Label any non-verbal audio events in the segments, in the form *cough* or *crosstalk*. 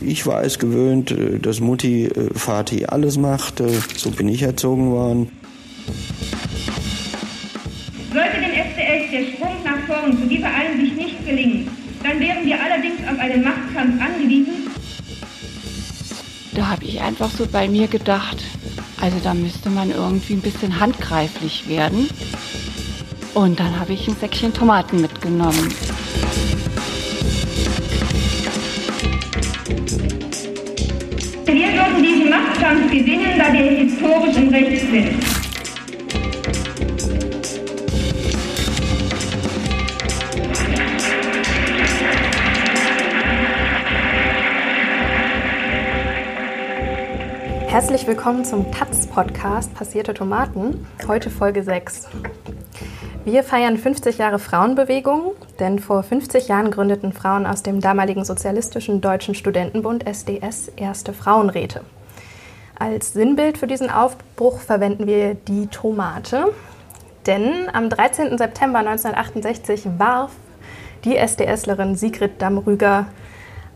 Ich war es gewöhnt, äh, dass Mutti, äh, Vati alles machte. So bin ich erzogen worden. Sollte dem SDS der Sprung nach vorn zu dieser Einsicht nicht gelingen, dann wären wir allerdings auf einen Machtkampf angewiesen. Da habe ich einfach so bei mir gedacht, also da müsste man irgendwie ein bisschen handgreiflich werden. Und dann habe ich ein Säckchen Tomaten mitgenommen. Machtkampf gewinnen, da wir historisch im Recht sind. Herzlich willkommen zum Taz-Podcast Passierte Tomaten, heute Folge 6. Wir feiern 50 Jahre Frauenbewegung, denn vor 50 Jahren gründeten Frauen aus dem damaligen Sozialistischen Deutschen Studentenbund SDS erste Frauenräte. Als Sinnbild für diesen Aufbruch verwenden wir die Tomate, denn am 13. September 1968 warf die SDSlerin Sigrid Damrüger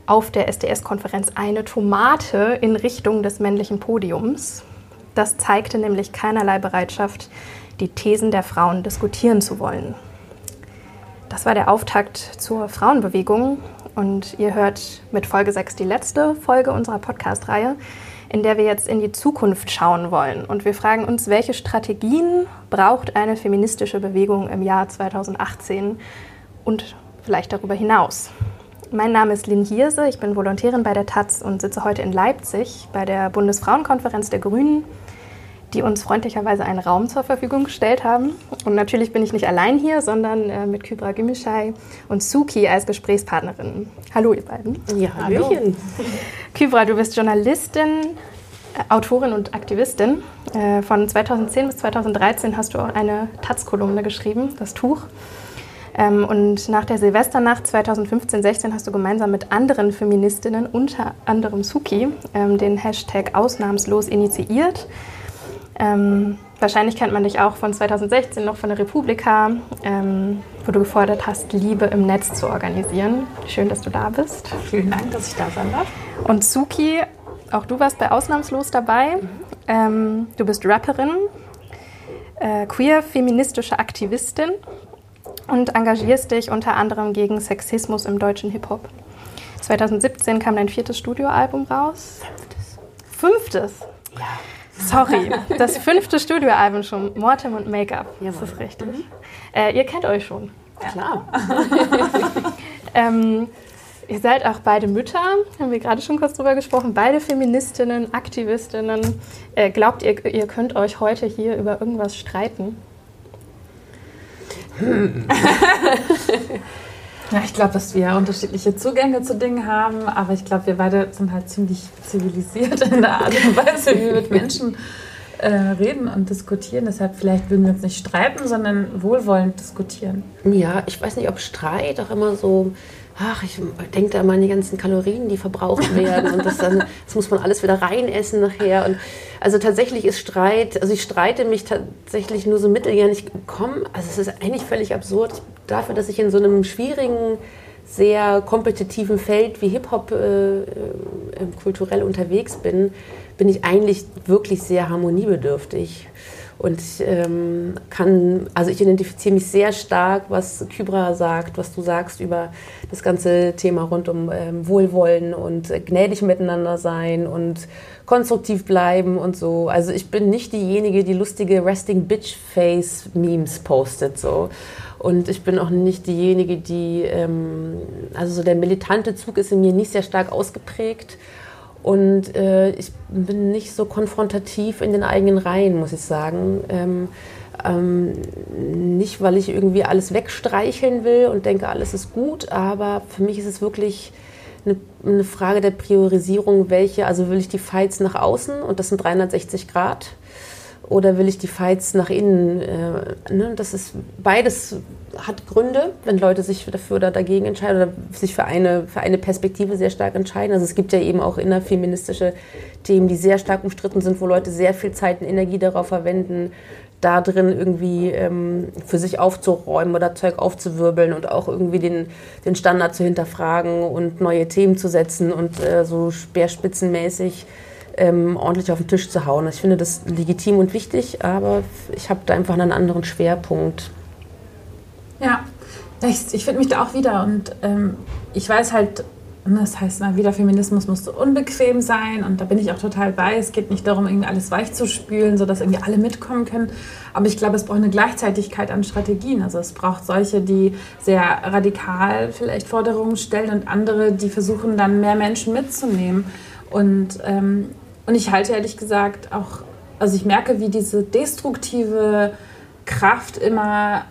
auf der SDS-Konferenz eine Tomate in Richtung des männlichen Podiums. Das zeigte nämlich keinerlei Bereitschaft, die Thesen der Frauen diskutieren zu wollen. Das war der Auftakt zur Frauenbewegung und ihr hört mit Folge 6 die letzte Folge unserer Podcast-Reihe, in der wir jetzt in die Zukunft schauen wollen. Und wir fragen uns, welche Strategien braucht eine feministische Bewegung im Jahr 2018 und vielleicht darüber hinaus. Mein Name ist Lynn Hierse, ich bin Volontärin bei der Taz und sitze heute in Leipzig bei der Bundesfrauenkonferenz der Grünen die uns freundlicherweise einen Raum zur Verfügung gestellt haben. Und natürlich bin ich nicht allein hier, sondern äh, mit Kybra Gümüşay und Suki als Gesprächspartnerin. Hallo, ihr beiden. Ja, hallo. Kybra, du bist Journalistin, äh, Autorin und Aktivistin. Äh, von 2010 bis 2013 hast du auch eine Taz-Kolumne geschrieben, das Tuch. Ähm, und nach der Silvesternacht 2015-16 hast du gemeinsam mit anderen Feministinnen, unter anderem Suki, ähm, den Hashtag Ausnahmslos initiiert. Ähm, wahrscheinlich kennt man dich auch von 2016 noch von der Republika, ähm, wo du gefordert hast, Liebe im Netz zu organisieren. Schön, dass du da bist. Vielen Dank, dass ich da sein darf. Und Suki, auch du warst bei Ausnahmslos dabei. Mhm. Ähm, du bist Rapperin, äh, queer-feministische Aktivistin und engagierst dich unter anderem gegen Sexismus im deutschen Hip-Hop. 2017 kam dein viertes Studioalbum raus. Fünftes. Fünftes? Ja. Sorry, das fünfte Studioalbum schon, Mortem und Make-up. Das ist richtig. Mhm. Äh, ihr kennt euch schon. Ja. Klar. *laughs* ähm, ihr seid auch beide Mütter, haben wir gerade schon kurz drüber gesprochen, beide Feministinnen, Aktivistinnen. Äh, glaubt ihr, ihr könnt euch heute hier über irgendwas streiten? Hm. *laughs* Ja, ich glaube, dass wir unterschiedliche Zugänge zu Dingen haben, aber ich glaube, wir beide sind halt ziemlich zivilisiert in der Art und Weise, wie wir mit *laughs* Menschen äh, reden und diskutieren. Deshalb vielleicht würden wir uns nicht streiten, sondern wohlwollend diskutieren. Ja, ich weiß nicht, ob Streit auch immer so ach, ich denke da immer an die ganzen Kalorien, die verbraucht werden und das, dann, *laughs* das muss man alles wieder reinessen nachher. Und also tatsächlich ist Streit, also ich streite mich tatsächlich nur so mitteljährlich kommen. Also es ist eigentlich völlig absurd dafür, dass ich in so einem schwierigen, sehr kompetitiven Feld wie Hip-Hop äh, äh, kulturell unterwegs bin, bin ich eigentlich wirklich sehr harmoniebedürftig. Und ich ähm, kann, also ich identifiziere mich sehr stark, was Kybra sagt, was du sagst über das ganze Thema rund um ähm, Wohlwollen und äh, gnädig miteinander sein und konstruktiv bleiben und so. Also ich bin nicht diejenige, die lustige Resting Bitch Face Memes postet so. Und ich bin auch nicht diejenige, die, ähm, also so der militante Zug ist in mir nicht sehr stark ausgeprägt. Und äh, ich bin nicht so konfrontativ in den eigenen Reihen, muss ich sagen. Ähm, ähm, nicht, weil ich irgendwie alles wegstreicheln will und denke, alles ist gut, aber für mich ist es wirklich eine, eine Frage der Priorisierung, welche, also will ich die Fights nach außen und das sind 360 Grad oder will ich die Fights nach innen? Äh, ne? Das ist beides hat Gründe, wenn Leute sich dafür oder dagegen entscheiden oder sich für eine, für eine Perspektive sehr stark entscheiden. Also es gibt ja eben auch innerfeministische Themen, die sehr stark umstritten sind, wo Leute sehr viel Zeit und Energie darauf verwenden, da drin irgendwie ähm, für sich aufzuräumen oder Zeug aufzuwirbeln und auch irgendwie den, den Standard zu hinterfragen und neue Themen zu setzen und äh, so speerspitzenmäßig ähm, ordentlich auf den Tisch zu hauen. Ich finde das legitim und wichtig, aber ich habe da einfach einen anderen Schwerpunkt. Ja, ich, ich finde mich da auch wieder und ähm, ich weiß halt, ne, das heißt mal wieder, Feminismus muss so unbequem sein und da bin ich auch total bei. Es geht nicht darum, irgendwie alles weich zu spülen, sodass irgendwie alle mitkommen können. Aber ich glaube, es braucht eine Gleichzeitigkeit an Strategien. Also es braucht solche, die sehr radikal vielleicht Forderungen stellen und andere, die versuchen dann mehr Menschen mitzunehmen. Und, ähm, und ich halte ehrlich gesagt auch, also ich merke, wie diese destruktive Kraft immer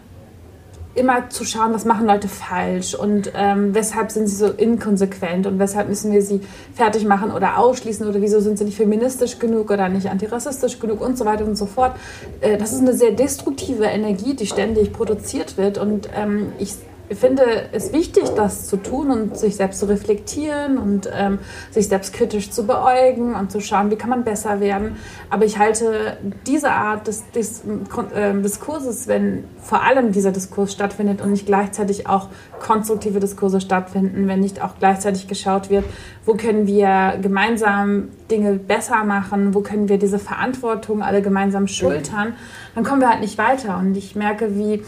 immer zu schauen, was machen Leute falsch und ähm, weshalb sind sie so inkonsequent und weshalb müssen wir sie fertig machen oder ausschließen oder wieso sind sie nicht feministisch genug oder nicht antirassistisch genug und so weiter und so fort. Äh, das ist eine sehr destruktive Energie, die ständig produziert wird und ähm, ich ich finde es wichtig, das zu tun und sich selbst zu reflektieren und ähm, sich selbst kritisch zu beäugen und zu schauen, wie kann man besser werden. Aber ich halte diese Art des, des äh, Diskurses, wenn vor allem dieser Diskurs stattfindet und nicht gleichzeitig auch konstruktive Diskurse stattfinden, wenn nicht auch gleichzeitig geschaut wird, wo können wir gemeinsam Dinge besser machen, wo können wir diese Verantwortung alle gemeinsam schultern, dann kommen wir halt nicht weiter. Und ich merke, wie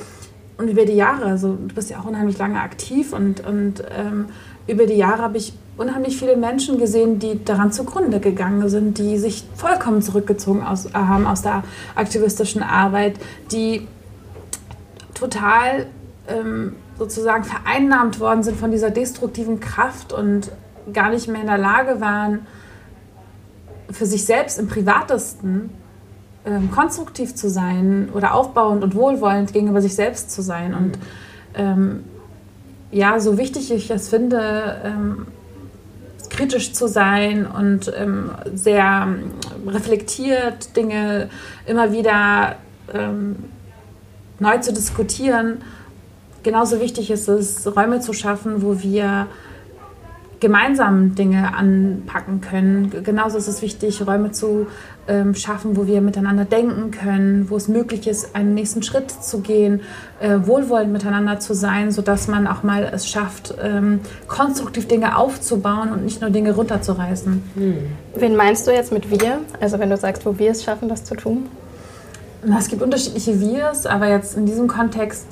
und über die Jahre, also du bist ja auch unheimlich lange aktiv und, und ähm, über die Jahre habe ich unheimlich viele Menschen gesehen, die daran zugrunde gegangen sind, die sich vollkommen zurückgezogen aus, äh, haben aus der aktivistischen Arbeit, die total ähm, sozusagen vereinnahmt worden sind von dieser destruktiven Kraft und gar nicht mehr in der Lage waren, für sich selbst im privatesten ähm, konstruktiv zu sein oder aufbauend und wohlwollend gegenüber sich selbst zu sein. Und ähm, ja, so wichtig ich es finde, ähm, kritisch zu sein und ähm, sehr reflektiert Dinge immer wieder ähm, neu zu diskutieren. Genauso wichtig ist es, Räume zu schaffen, wo wir gemeinsam Dinge anpacken können. Genauso ist es wichtig, Räume zu ähm, schaffen, wo wir miteinander denken können, wo es möglich ist, einen nächsten Schritt zu gehen, äh, wohlwollend miteinander zu sein, sodass man auch mal es schafft, ähm, konstruktiv Dinge aufzubauen und nicht nur Dinge runterzureißen. Hm. Wen meinst du jetzt mit wir? Also wenn du sagst, wo wir es schaffen, das zu tun? Na, es gibt unterschiedliche Wirs, aber jetzt in diesem Kontext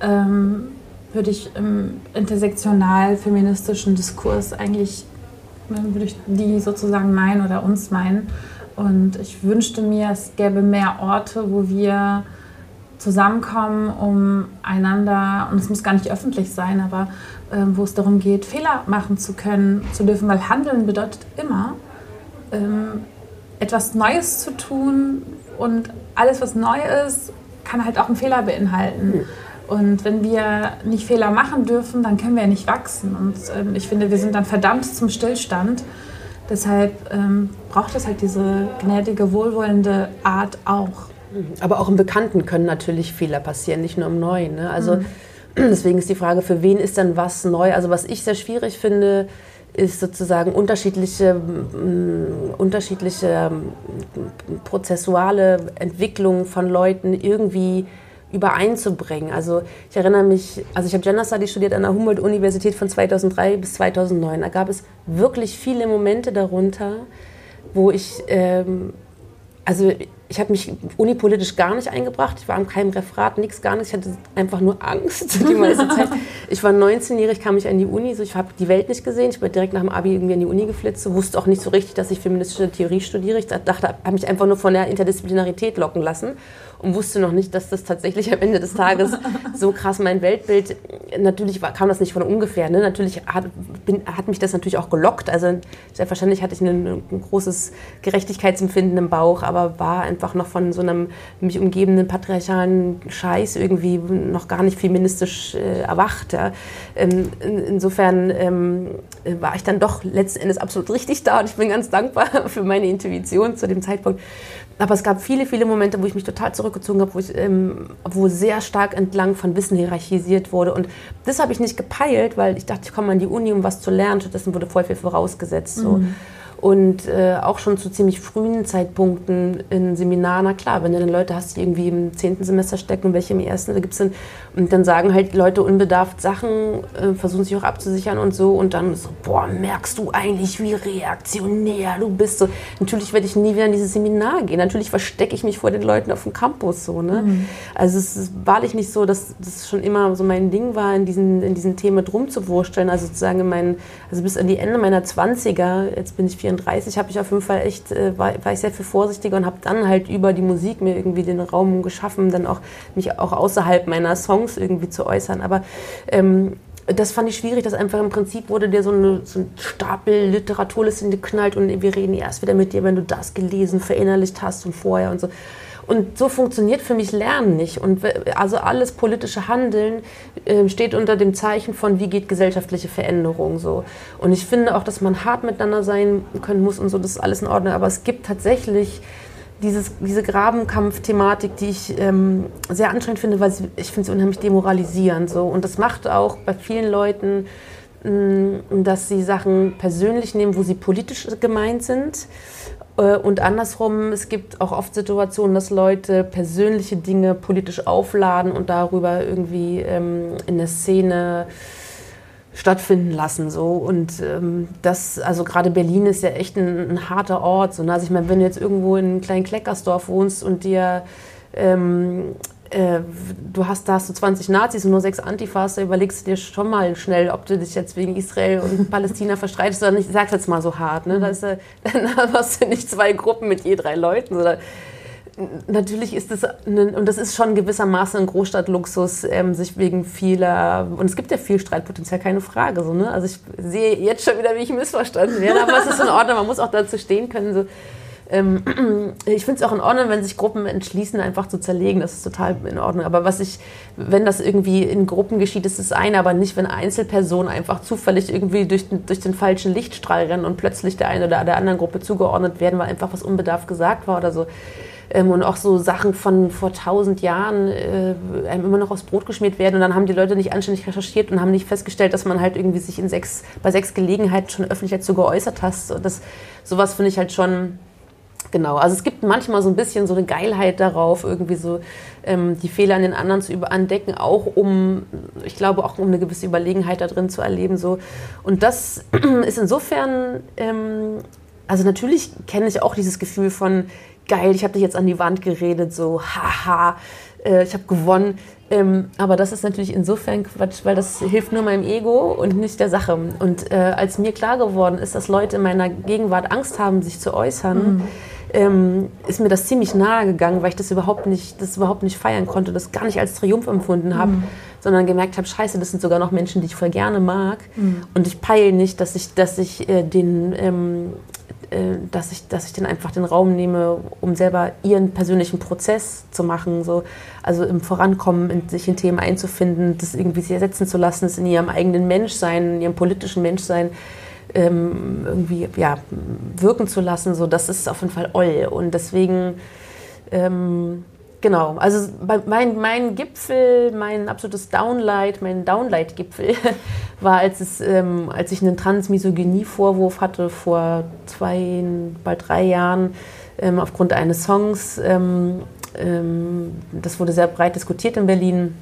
ähm, würde ich im intersektional-feministischen Diskurs eigentlich, würde ich die sozusagen meinen oder uns meinen. Und ich wünschte mir, es gäbe mehr Orte, wo wir zusammenkommen, um einander, und es muss gar nicht öffentlich sein, aber äh, wo es darum geht, Fehler machen zu können, zu dürfen, weil Handeln bedeutet immer, ähm, etwas Neues zu tun und alles, was neu ist, kann halt auch einen Fehler beinhalten. Mhm. Und wenn wir nicht Fehler machen dürfen, dann können wir ja nicht wachsen. Und ähm, ich finde, wir sind dann verdammt zum Stillstand. Deshalb ähm, braucht es halt diese gnädige, wohlwollende Art auch. Aber auch im Bekannten können natürlich Fehler passieren, nicht nur im Neuen. Ne? Also mhm. *clears throat* deswegen ist die Frage, für wen ist dann was neu? Also was ich sehr schwierig finde, ist sozusagen unterschiedliche, mh, unterschiedliche mh, prozessuale Entwicklungen von Leuten irgendwie übereinzubringen. Also ich erinnere mich, also ich habe Gender Studies studiert an der Humboldt-Universität von 2003 bis 2009. Da gab es wirklich viele Momente darunter, wo ich, ähm, also ich habe mich unipolitisch gar nicht eingebracht. Ich war an keinem Referat, nichts, gar nichts. Ich hatte einfach nur Angst *laughs* die meiste Zeit. Ich war 19-jährig, kam ich an die Uni, so ich habe die Welt nicht gesehen. Ich bin direkt nach dem Abi irgendwie an die Uni geflitzt, wusste auch nicht so richtig, dass ich feministische Theorie studiere. Ich dachte, habe mich einfach nur von der Interdisziplinarität locken lassen und wusste noch nicht, dass das tatsächlich am Ende des Tages so krass mein Weltbild, natürlich kam das nicht von ungefähr, ne? natürlich hat, bin, hat mich das natürlich auch gelockt, also selbstverständlich hatte ich ein, ein großes Gerechtigkeitsempfinden im Bauch, aber war einfach noch von so einem mich umgebenden patriarchalen Scheiß irgendwie noch gar nicht feministisch äh, erwacht. Ja? Ähm, in, insofern ähm, war ich dann doch letzten Endes absolut richtig da und ich bin ganz dankbar *laughs* für meine Intuition zu dem Zeitpunkt. Aber es gab viele, viele Momente, wo ich mich total zurückgezogen habe, wo, ich, ähm, wo sehr stark entlang von Wissen hierarchisiert wurde. Und das habe ich nicht gepeilt, weil ich dachte, ich komme an die Uni, um was zu lernen. Stattdessen wurde voll viel vorausgesetzt. So. Mhm. Und äh, auch schon zu ziemlich frühen Zeitpunkten in Seminaren, na klar, wenn du dann Leute hast, die irgendwie im zehnten Semester stecken, welche im ersten, da gibt's dann, und dann sagen halt Leute unbedarft Sachen, äh, versuchen sich auch abzusichern und so, und dann so, boah, merkst du eigentlich, wie reaktionär du bist. So, natürlich werde ich nie wieder in dieses Seminar gehen. Natürlich verstecke ich mich vor den Leuten auf dem Campus so. Ne? Mhm. Also es ist wahrlich nicht so, dass das schon immer so mein Ding war, in diesen, in diesen Themen drum zu wursteln. Also sozusagen in meinen, also bis an die Ende meiner 20er, jetzt bin ich 34, habe ich auf jeden Fall echt, äh, war, war ich sehr viel vorsichtiger und habe dann halt über die Musik mir irgendwie den Raum geschaffen, dann auch mich auch außerhalb meiner Songs irgendwie zu äußern. Aber ähm, das fand ich schwierig, dass einfach im Prinzip wurde dir so, eine, so ein Stapel Literaturliste geknallt und wir reden erst wieder mit dir, wenn du das gelesen, verinnerlicht hast und vorher und so. Und so funktioniert für mich Lernen nicht. Und also alles politische Handeln äh, steht unter dem Zeichen von, wie geht gesellschaftliche Veränderung so. Und ich finde auch, dass man hart miteinander sein können muss und so, das ist alles in Ordnung. Aber es gibt tatsächlich dieses, diese Grabenkampf-Thematik, die ich ähm, sehr anstrengend finde, weil ich finde sie unheimlich demoralisierend. So. Und das macht auch bei vielen Leuten, mh, mm, dass sie Sachen persönlich nehmen, wo sie politisch gemeint sind. Äh, und andersrum, es gibt auch oft Situationen, dass Leute persönliche Dinge politisch aufladen und darüber irgendwie ähm, in der Szene stattfinden lassen. So. Und ähm, das, also gerade Berlin ist ja echt ein, ein harter Ort. So. Ne? Also ich meine, wenn du jetzt irgendwo in einem kleinen Kleckersdorf wohnst und dir ähm, äh, du hast, da hast du 20 Nazis und nur sechs Antifas, da überlegst du dir schon mal schnell, ob du dich jetzt wegen Israel und *laughs* Palästina verstreitest oder nicht. Ich sag's jetzt mal so hart. Ne? Da ist, äh, *laughs* dann hast du nicht zwei Gruppen mit je drei Leuten, sondern Natürlich ist es, und das ist schon gewissermaßen ein Großstadtluxus, ähm, sich wegen vieler, und es gibt ja viel Streitpotenzial, keine Frage. So, ne? Also ich sehe jetzt schon wieder, wie ich missverstanden werde, aber es ist in Ordnung, man muss auch dazu stehen können. So, ähm, *clears throat* ich finde es auch in Ordnung, wenn sich Gruppen entschließen, einfach zu zerlegen. Das ist total in Ordnung. Aber was ich, wenn das irgendwie in Gruppen geschieht, ist das eine, aber nicht, wenn Einzelpersonen einfach zufällig irgendwie durch den, durch den falschen Lichtstrahl rennen und plötzlich der einen oder der anderen Gruppe zugeordnet werden, weil einfach was unbedarft gesagt war oder so. Ähm, und auch so Sachen von vor tausend Jahren äh, einem immer noch aufs Brot geschmiert werden. Und dann haben die Leute nicht anständig recherchiert und haben nicht festgestellt, dass man halt irgendwie sich in sechs, bei sechs Gelegenheiten schon öffentlich dazu geäußert hat. Und das, sowas finde ich halt schon Genau, also es gibt manchmal so ein bisschen so eine Geilheit darauf, irgendwie so ähm, die Fehler an den anderen zu entdecken, auch um, ich glaube, auch um eine gewisse Überlegenheit da drin zu erleben. So. Und das *clears throat* ist insofern, ähm, also natürlich kenne ich auch dieses Gefühl von, geil, ich habe dich jetzt an die Wand geredet, so, haha, äh, ich habe gewonnen. Ähm, aber das ist natürlich insofern Quatsch, weil das hilft nur meinem Ego und nicht der Sache. Und äh, als mir klar geworden ist, dass Leute in meiner Gegenwart Angst haben, sich zu äußern, mhm ähm, ist mir das ziemlich nahe gegangen, weil ich das überhaupt nicht, das überhaupt nicht feiern konnte, das gar nicht als Triumph empfunden habe, mhm. sondern gemerkt habe, scheiße, das sind sogar noch Menschen, die ich voll gerne mag. Mhm. Und ich peile nicht, dass ich, dass ich äh, den ähm, äh, dass ich, dass ich dann einfach den Raum nehme, um selber ihren persönlichen Prozess zu machen, so also im Vorankommen, in, sich in Themen einzufinden, das irgendwie sie ersetzen zu lassen, es in ihrem eigenen Menschsein, in ihrem politischen Menschsein ähm, irgendwie ja, wirken zu lassen, so das ist auf jeden Fall oll. Und deswegen, ähm, genau, also mein, mein Gipfel, mein absolutes Downlight, mein Downlight-Gipfel *laughs* war, als, es, ähm, als ich einen Transmisogynie-Vorwurf hatte vor zwei, bald drei Jahren ähm, aufgrund eines Songs. Ähm, ähm, das wurde sehr breit diskutiert in Berlin.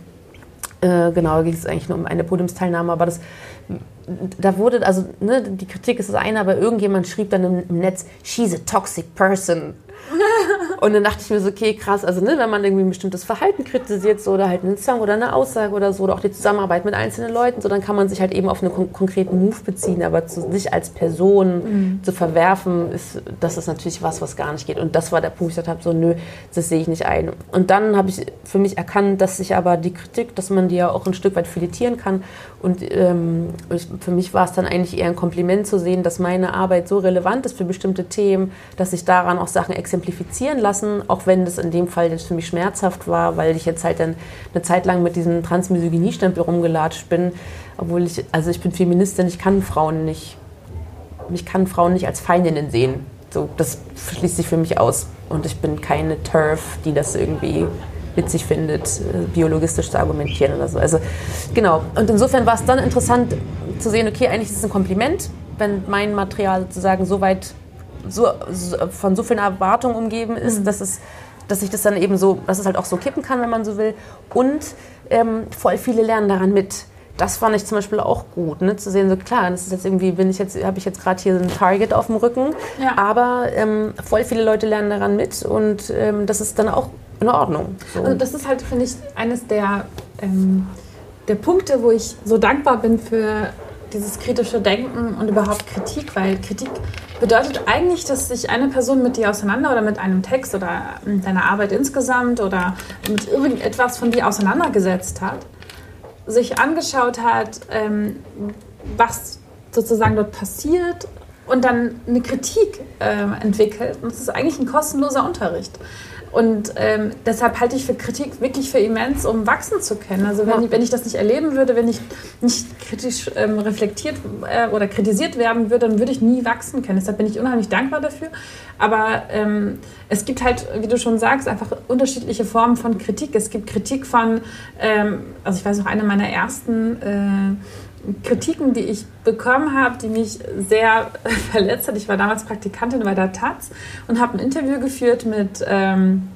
Äh, genau, da ging es eigentlich nur um eine Podiumsteilnahme, aber das da wurde, also ne, die Kritik ist das eine, aber irgendjemand schrieb dann im, im Netz, she's a toxic person. *laughs* Und dann dachte ich mir so, okay, krass, also ne, wenn man irgendwie ein bestimmtes Verhalten kritisiert so, oder halt einen Song oder eine Aussage oder so, oder auch die Zusammenarbeit mit einzelnen Leuten, so, dann kann man sich halt eben auf einen kon konkreten Move beziehen, aber zu, sich als Person mhm. zu verwerfen, ist, das ist natürlich was, was gar nicht geht. Und das war der Punkt, wo ich gesagt habe, so, nö, das sehe ich nicht ein. Und dann habe ich für mich erkannt, dass sich aber die Kritik, dass man die ja auch ein Stück weit filetieren kann. Und ähm, für mich war es dann eigentlich eher ein Kompliment zu sehen, dass meine Arbeit so relevant ist für bestimmte Themen, dass ich daran auch Sachen exemplifizieren lasse lassen, auch wenn das in dem Fall jetzt für mich schmerzhaft war, weil ich jetzt halt dann eine Zeit lang mit diesem Transmisogynie-Stempel rumgelatscht bin, obwohl ich, also ich bin Feministin, ich kann Frauen nicht, ich kann Frauen nicht als Feindinnen sehen. So, das schließt sich für mich aus. Und ich bin keine Turf, die das irgendwie witzig findet, äh, biologistisch zu argumentieren oder so. Also genau. Und insofern war es dann interessant zu sehen, okay, eigentlich ist es ein Kompliment, wenn mein Material sozusagen so weit so, so, von so vielen Erwartungen umgeben ist, mhm. dass es dass sich das dann eben so, dass es halt auch so kippen kann, wenn man so will. Und ähm, voll viele lernen daran mit das fand ich zum Beispiel auch gut, ne? zu sehen, so klar, das ist jetzt irgendwie, bin ich jetzt, habe ich jetzt gerade hier ein Target auf dem Rücken, ja. aber ähm, voll viele Leute lernen daran mit und ähm, das ist dann auch in Ordnung. So. Also das ist halt, finde ich, eines der, ähm, der Punkte, wo ich so dankbar bin für dieses kritische Denken und überhaupt Kritik, weil Kritik bedeutet eigentlich, dass sich eine Person mit dir auseinander oder mit einem Text oder mit deiner Arbeit insgesamt oder mit irgendetwas von dir auseinandergesetzt hat sich angeschaut hat, ähm, was sozusagen dort passiert und dann eine Kritik ähm, entwickelt. Und das ist eigentlich ein kostenloser Unterricht. Und ähm, deshalb halte ich für Kritik wirklich für immens, um wachsen zu können. Also wenn, ich, wenn ich das nicht erleben würde, wenn ich nicht kritisch ähm, reflektiert äh, oder kritisiert werden würde, dann würde ich nie wachsen können. Deshalb bin ich unheimlich dankbar dafür. Aber ähm, es gibt halt, wie du schon sagst, einfach unterschiedliche Formen von Kritik. Es gibt Kritik von, ähm, also ich weiß noch, eine meiner ersten äh, Kritiken, die ich bekommen habe, die mich sehr *laughs* verletzt hat. Ich war damals Praktikantin bei der Taz und habe ein Interview geführt mit, ähm,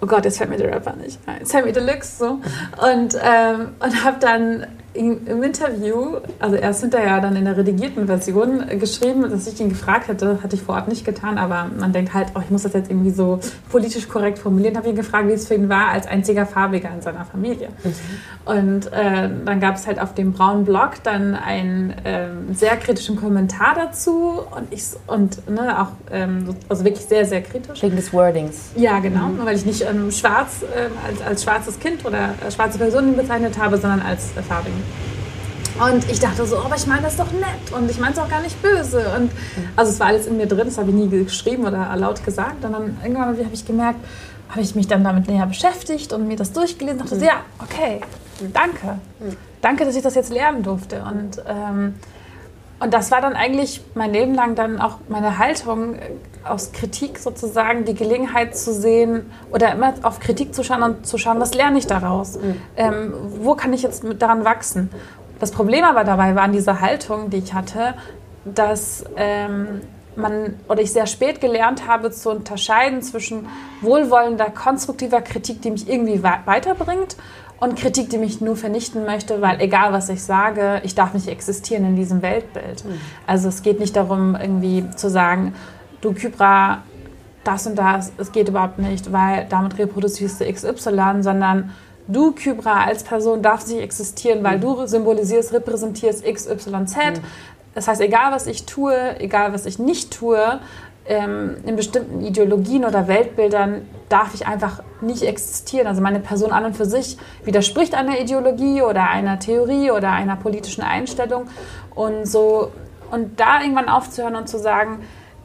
oh Gott, jetzt fällt mir der Rapper nicht ein, Sammy Deluxe so. Und, ähm, und habe dann im Interview, also erst hinterher dann in der redigierten Version geschrieben, dass ich ihn gefragt hätte, hatte ich vor Ort nicht getan, aber man denkt halt, oh, ich muss das jetzt irgendwie so politisch korrekt formulieren, habe ihn gefragt, wie es für ihn war als einziger Farbiger in seiner Familie. Mhm. Und äh, dann gab es halt auf dem braunen Blog dann einen äh, sehr kritischen Kommentar dazu und ich und ne, auch ähm, also wirklich sehr sehr kritisch wegen des Wordings. Ja genau, mhm. weil ich nicht ähm, schwarz äh, als, als schwarzes Kind oder äh, schwarze Person bezeichnet habe, sondern als äh, farbigen. Und ich dachte so, oh, aber ich meine das doch nett und ich meine es auch gar nicht böse. Und also es war alles in mir drin, das habe ich nie geschrieben oder laut gesagt. Und dann irgendwann habe ich gemerkt, habe ich mich dann damit näher beschäftigt und mir das durchgelesen und dachte, mhm. ja, okay, danke. Mhm. Danke, dass ich das jetzt lernen durfte. Und, ähm, und das war dann eigentlich mein Leben lang dann auch meine Haltung, äh, aus Kritik sozusagen die Gelegenheit zu sehen oder immer auf Kritik zu schauen und zu schauen, was lerne ich daraus? Mhm. Ähm, wo kann ich jetzt daran wachsen? Das Problem aber dabei war an dieser Haltung, die ich hatte, dass ähm, man oder ich sehr spät gelernt habe zu unterscheiden zwischen wohlwollender, konstruktiver Kritik, die mich irgendwie weiterbringt und Kritik, die mich nur vernichten möchte, weil egal was ich sage, ich darf nicht existieren in diesem Weltbild. Mhm. Also es geht nicht darum, irgendwie zu sagen, du Kybra, das und das, es geht überhaupt nicht, weil damit reproduzierst du XY, sondern du, Kybra, als Person darf nicht existieren, weil du symbolisierst, repräsentierst XYZ. Mhm. Das heißt, egal was ich tue, egal was ich nicht tue, ähm, in bestimmten Ideologien oder Weltbildern darf ich einfach nicht existieren. Also meine Person an und für sich widerspricht einer Ideologie oder einer Theorie oder einer politischen Einstellung. Und so und da irgendwann aufzuhören und zu sagen,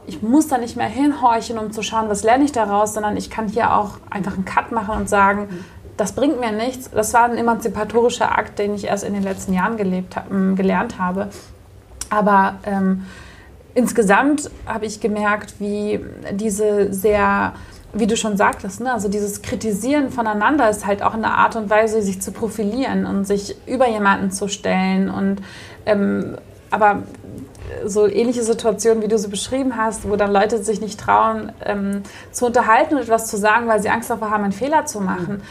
ich muss da nicht mehr hinhorchen, um zu schauen, was lerne ich daraus, sondern ich kann hier auch einfach einen Cut machen und sagen, das bringt mir nichts. Das war ein emanzipatorischer Akt, den ich erst in den letzten Jahren gelebt, gelernt habe. Aber ähm, insgesamt habe ich gemerkt, wie diese sehr, wie du schon sagtest, ne, also dieses Kritisieren voneinander ist halt auch eine Art und Weise, sich zu profilieren und sich über jemanden zu stellen. Und ähm, aber so ähnliche Situationen, wie du sie beschrieben hast, wo dann Leute sich nicht trauen, ähm, zu unterhalten und etwas zu sagen, weil sie Angst davor haben, einen Fehler zu machen.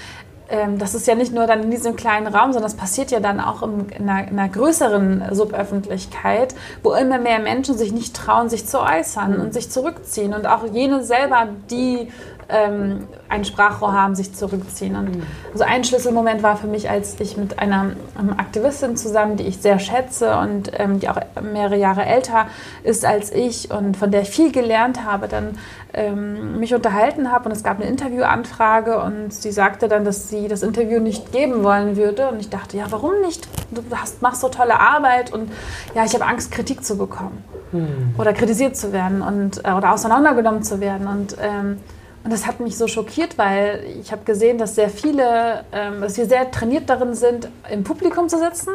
Ähm, das ist ja nicht nur dann in diesem kleinen Raum, sondern das passiert ja dann auch in einer, in einer größeren Suböffentlichkeit, wo immer mehr Menschen sich nicht trauen, sich zu äußern mhm. und sich zurückziehen und auch jene selber, die ähm, ein Sprachrohr haben, sich zurückziehen. Und mhm. so ein Schlüsselmoment war für mich, als ich mit einer ähm, Aktivistin zusammen, die ich sehr schätze und ähm, die auch mehrere Jahre älter ist als ich und von der ich viel gelernt habe, dann ähm, mich unterhalten habe und es gab eine Interviewanfrage und sie sagte dann, dass sie das Interview nicht geben wollen würde und ich dachte, ja, warum nicht? Du hast, machst so tolle Arbeit und ja, ich habe Angst, Kritik zu bekommen hm. oder kritisiert zu werden und, äh, oder auseinandergenommen zu werden und ähm, und das hat mich so schockiert, weil ich habe gesehen, dass sehr viele, ähm, dass wir sehr trainiert darin sind, im Publikum zu sitzen,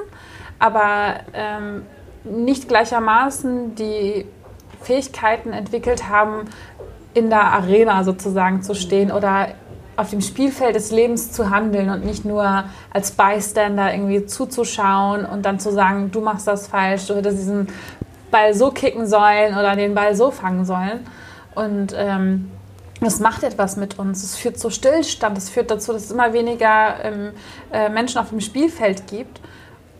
aber ähm, nicht gleichermaßen die Fähigkeiten entwickelt haben, in der Arena sozusagen zu stehen oder auf dem Spielfeld des Lebens zu handeln und nicht nur als Bystander irgendwie zuzuschauen und dann zu sagen, du machst das falsch, du hättest diesen Ball so kicken sollen oder den Ball so fangen sollen. Und ähm, das macht etwas mit uns. Es führt zu Stillstand. Es führt dazu, dass es immer weniger ähm, äh, Menschen auf dem Spielfeld gibt.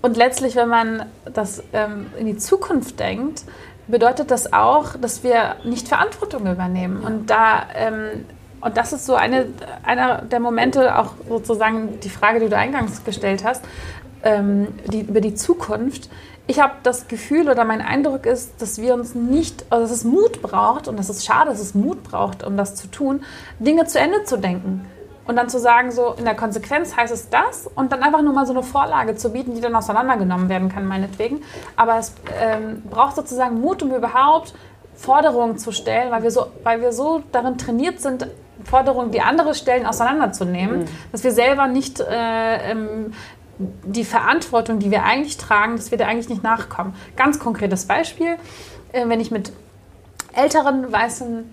Und letztlich, wenn man das ähm, in die Zukunft denkt, bedeutet das auch, dass wir nicht Verantwortung übernehmen. Und da ähm, und das ist so eine, einer der Momente, auch sozusagen die Frage, die du eingangs gestellt hast, ähm, die, über die Zukunft. Ich habe das Gefühl oder mein Eindruck ist, dass wir uns nicht, also dass es Mut braucht und das ist schade, dass es Mut braucht, um das zu tun, Dinge zu Ende zu denken. Und dann zu sagen, so in der Konsequenz heißt es das und dann einfach nur mal so eine Vorlage zu bieten, die dann auseinandergenommen werden kann, meinetwegen. Aber es ähm, braucht sozusagen Mut, um überhaupt Forderungen zu stellen, weil wir so, weil wir so darin trainiert sind, Forderungen, die andere stellen, auseinanderzunehmen, mhm. dass wir selber nicht äh, ähm, die Verantwortung, die wir eigentlich tragen, dass wir da eigentlich nicht nachkommen. Ganz konkretes Beispiel, äh, wenn ich mit älteren weißen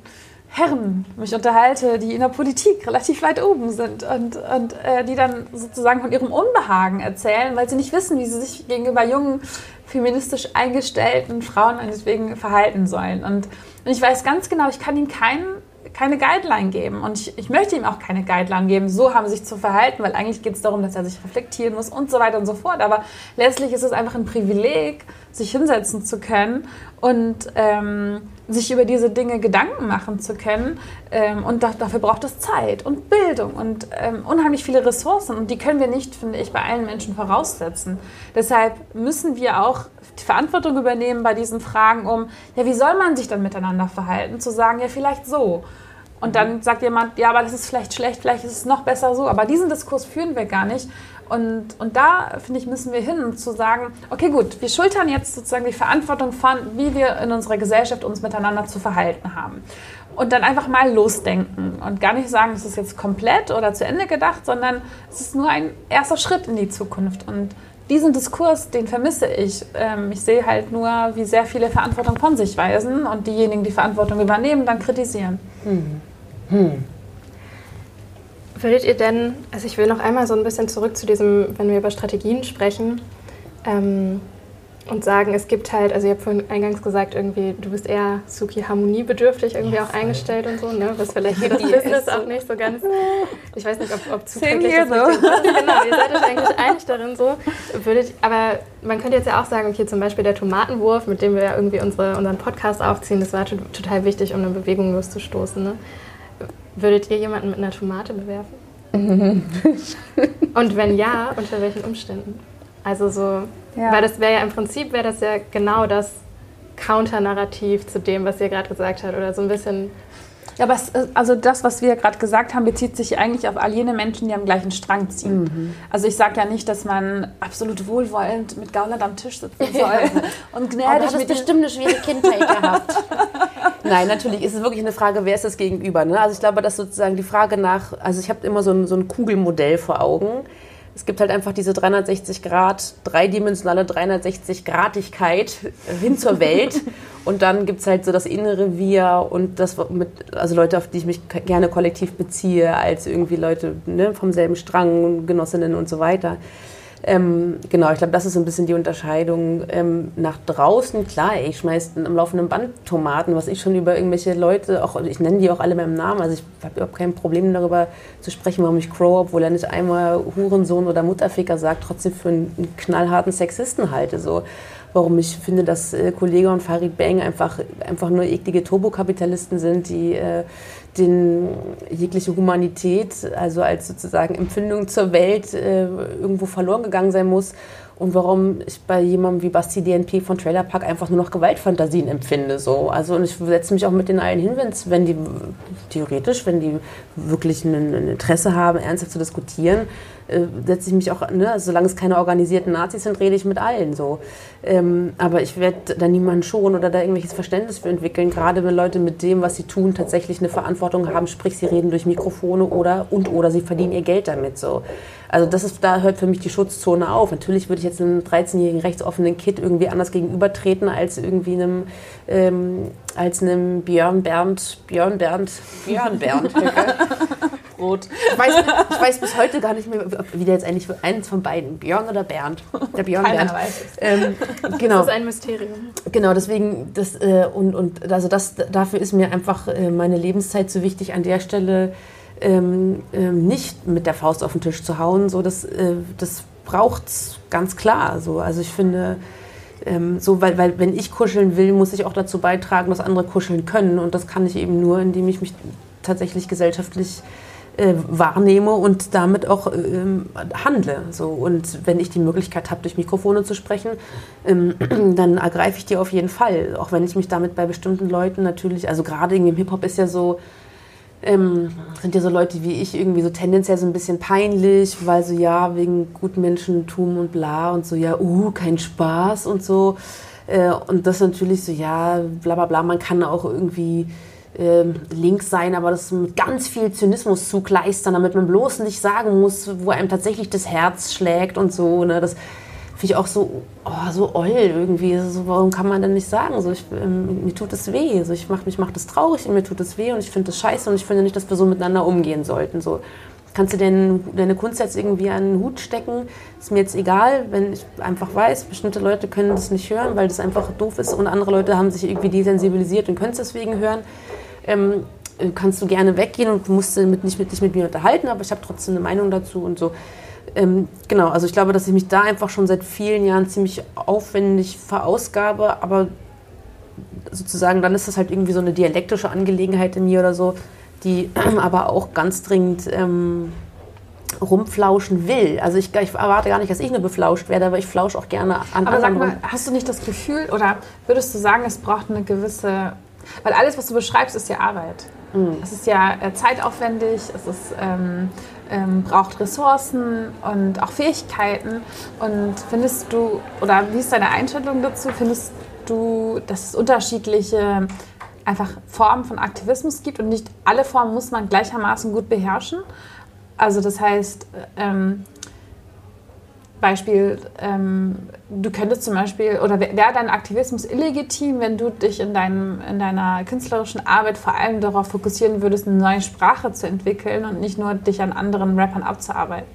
Herren mich unterhalte, die in der Politik relativ weit oben sind und, und äh, die dann sozusagen von ihrem Unbehagen erzählen, weil sie nicht wissen, wie sie sich gegenüber jungen, feministisch eingestellten Frauen meinetwegen verhalten sollen. Und, und ich weiß ganz genau, ich kann ihnen keinen keine Guideline geben. Und ich, ich möchte ihm auch keine Guideline geben, so haben sich zu verhalten, weil eigentlich geht es darum, dass er sich reflektieren muss und so weiter und so fort. Aber letztlich ist es einfach ein Privileg, sich hinsetzen zu können und ähm, sich über diese Dinge Gedanken machen zu können. Ähm, und da, dafür braucht es Zeit und Bildung und ähm, unheimlich viele Ressourcen. Und die können wir nicht, finde ich, bei allen Menschen voraussetzen. Deshalb müssen wir auch die Verantwortung übernehmen bei diesen Fragen um, ja, wie soll man sich dann miteinander verhalten? Zu sagen, ja, vielleicht so. Und dann sagt jemand, ja, aber das ist vielleicht schlecht, vielleicht ist es noch besser so. Aber diesen Diskurs führen wir gar nicht. Und, und da, finde ich, müssen wir hin, um zu sagen, okay, gut, wir schultern jetzt sozusagen die Verantwortung von, wie wir in unserer Gesellschaft uns miteinander zu verhalten haben. Und dann einfach mal losdenken und gar nicht sagen, es ist jetzt komplett oder zu Ende gedacht, sondern es ist nur ein erster Schritt in die Zukunft. Und diesen Diskurs, den vermisse ich. Ähm, ich sehe halt nur, wie sehr viele Verantwortung von sich weisen und diejenigen, die Verantwortung übernehmen, dann kritisieren. Hm. Hm. Würdet ihr denn, also ich will noch einmal so ein bisschen zurück zu diesem, wenn wir über Strategien sprechen, ähm, und sagen, es gibt halt, also ihr habt vorhin eingangs gesagt, irgendwie, du bist eher Suki harmoniebedürftig irgendwie ja, auch eingestellt und so, ne? Was vielleicht *laughs* das Business auch nicht so ganz, ich weiß nicht, ob, ob zuträglich das so. ist. Genau, ihr seid euch eigentlich einig darin so. Würdet, aber man könnte jetzt ja auch sagen, okay, zum Beispiel der Tomatenwurf, mit dem wir ja irgendwie unsere, unseren Podcast aufziehen, das war total wichtig, um eine Bewegung loszustoßen, ne? Würdet ihr jemanden mit einer Tomate bewerfen? und wenn ja, unter welchen Umständen? Also so, ja. weil das wäre ja im Prinzip, wäre das ja genau das Counter-Narrativ zu dem, was ihr gerade gesagt habt oder so ein bisschen ja, aber es, also das, was wir gerade gesagt haben, bezieht sich eigentlich auf all jene Menschen, die am gleichen Strang ziehen. Mhm. Also ich sage ja nicht, dass man absolut wohlwollend mit Gauland am Tisch sitzen soll ja. *laughs* und gnädig. Du hast bestimmt eine schwere Kindheit gehabt. *laughs* Nein, natürlich ist es wirklich eine Frage, wer ist das Gegenüber. Ne? Also ich glaube, dass sozusagen die Frage nach, also ich habe immer so ein, so ein Kugelmodell vor Augen es gibt halt einfach diese 360 Grad, dreidimensionale 360 Gradigkeit hin zur Welt. *laughs* und dann gibt es halt so das innere Wir und das mit, also Leute, auf die ich mich gerne kollektiv beziehe, als irgendwie Leute ne, vom selben Strang, Genossinnen und so weiter. Ähm, genau, ich glaube, das ist so ein bisschen die Unterscheidung. Ähm, nach draußen, klar, ich schmeiß am laufenden Band Tomaten, was ich schon über irgendwelche Leute, auch ich nenne die auch alle beim Namen, also ich habe überhaupt kein Problem darüber zu sprechen, warum ich Crow, obwohl er nicht einmal Hurensohn oder Mutterficker sagt, trotzdem für einen, einen knallharten Sexisten halte. So warum ich finde, dass äh, Kollege und Farid Bang einfach, einfach nur eklige Turbokapitalisten sind, die äh, den jegliche Humanität, also als sozusagen Empfindung zur Welt äh, irgendwo verloren gegangen sein muss und warum ich bei jemandem wie Basti DNP von Trailer Park einfach nur noch Gewaltfantasien empfinde. So. Also und ich setze mich auch mit den allen hin, wenn die theoretisch, wenn die wirklich ein, Interesse haben, ernsthaft zu diskutieren, äh, setze ich mich auch, ne, solange es keine organisierten Nazis sind, rede ich mit allen so. Ähm, aber ich werde da niemanden schonen oder da irgendwelches Verständnis für entwickeln, gerade wenn Leute mit dem, was sie tun, tatsächlich eine Verantwortung haben, sprich sie reden durch Mikrofone oder und oder sie verdienen ihr Geld damit so. Also das ist, da hört für mich die Schutzzone auf. Natürlich würde ich jetzt einem 13-jährigen rechtsoffenen Kid irgendwie anders gegenübertreten als irgendwie einem, ähm, als einem Björn Bernd, Björn Bernd, Björn Bernd, *laughs* Toastbrot. Ich weiß, ich weiß bis heute gar nicht mehr, wie der jetzt eigentlich eins von beiden, Björn oder Bernd. Der Björn Keiner Bernd. weiß es. Ähm, genau. Das ist ein Mysterium. Genau, deswegen, das, äh, und, und also das, dafür ist mir einfach äh, meine Lebenszeit so wichtig, an der Stelle ähm, ähm, nicht mit der Faust auf den Tisch zu hauen. So, das äh, das braucht es ganz klar. So. Also ich finde, ähm, so, weil, weil wenn ich kuscheln will, muss ich auch dazu beitragen, dass andere kuscheln können. Und das kann ich eben nur, indem ich mich tatsächlich gesellschaftlich äh, wahrnehme und damit auch ähm, handle. So. Und wenn ich die Möglichkeit habe, durch Mikrofone zu sprechen, ähm, *clears throat* dann ergreife ich die auf jeden Fall. Auch wenn ich mich damit bei bestimmten Leuten natürlich, also gerade im Hip-Hop ist ja so, ähm, sind ja so Leute wie ich irgendwie so tendenziell so ein bisschen peinlich, weil so ja, wegen Gutmenschentum und bla und so, ja, uh, kein Spaß und so. Äh, und das natürlich so, ja, bla bla bla, man kann auch irgendwie ähm, links sein, aber das mit ganz viel Zynismus zugleistern, damit man bloß nicht sagen muss, wo einem tatsächlich das Herz schlägt und so. Ne? Das finde ich auch so, oh, so oll irgendwie. So, warum kann man denn nicht sagen? So, ich, ähm, mir tut es weh. So, ich mach, mich macht es traurig und mir tut es weh und ich finde das scheiße und ich finde nicht, dass wir so miteinander umgehen sollten. So. Kannst du denn deine Kunst jetzt irgendwie an den Hut stecken? Ist mir jetzt egal, wenn ich einfach weiß, bestimmte Leute können das nicht hören, weil das einfach doof ist und andere Leute haben sich irgendwie desensibilisiert und können es deswegen hören. Ähm, kannst du gerne weggehen und musst mit, nicht mit, dich mit mir unterhalten, aber ich habe trotzdem eine Meinung dazu und so. Ähm, genau, also ich glaube, dass ich mich da einfach schon seit vielen Jahren ziemlich aufwendig verausgabe, aber sozusagen dann ist das halt irgendwie so eine dialektische Angelegenheit in mir oder so, die *clears throat* aber auch ganz dringend ähm, rumflauschen will. Also ich, ich, erwarte gar nicht, dass ich nur beflauscht werde, aber ich flausche auch gerne an Aber sag anderen. mal, hast du nicht das Gefühl oder würdest du sagen, es braucht eine gewisse, weil alles, was du beschreibst, ist ja Arbeit. Es ist ja äh, zeitaufwendig, es ist, ähm, ähm, braucht Ressourcen und auch Fähigkeiten. Und findest du, oder wie ist deine Einstellung dazu? Findest du, dass es unterschiedliche einfach Formen von Aktivismus gibt und nicht alle Formen muss man gleichermaßen gut beherrschen? Also das heißt, ähm, Beispiel, ähm, du könntest zum Beispiel, oder wäre dein Aktivismus illegitim, wenn du dich in, deinem, in deiner künstlerischen Arbeit vor allem darauf fokussieren würdest, eine neue Sprache zu entwickeln und nicht nur dich an anderen Rappern abzuarbeiten?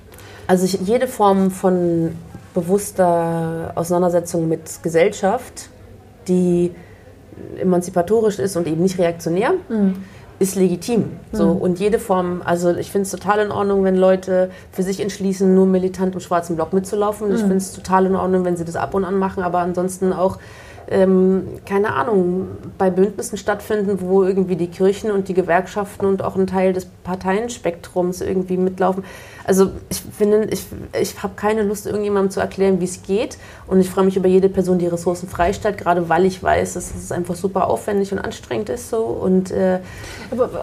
Also ich, jede Form von bewusster Auseinandersetzung mit Gesellschaft, die emanzipatorisch ist und eben nicht reaktionär, ist legitim. So. Und jede Form, also ich finde es total in Ordnung, wenn Leute für sich entschließen, nur militant im schwarzen Block mitzulaufen. Ich finde es total in Ordnung, wenn sie das ab und an machen, aber ansonsten auch ähm, keine Ahnung, bei Bündnissen stattfinden, wo irgendwie die Kirchen und die Gewerkschaften und auch ein Teil des Parteienspektrums irgendwie mitlaufen. Also ich finde, ich, ich habe keine Lust, irgendjemandem zu erklären, wie es geht. Und ich freue mich über jede Person, die Ressourcen freistellt, gerade weil ich weiß, dass es einfach super aufwendig und anstrengend ist. So. Und äh,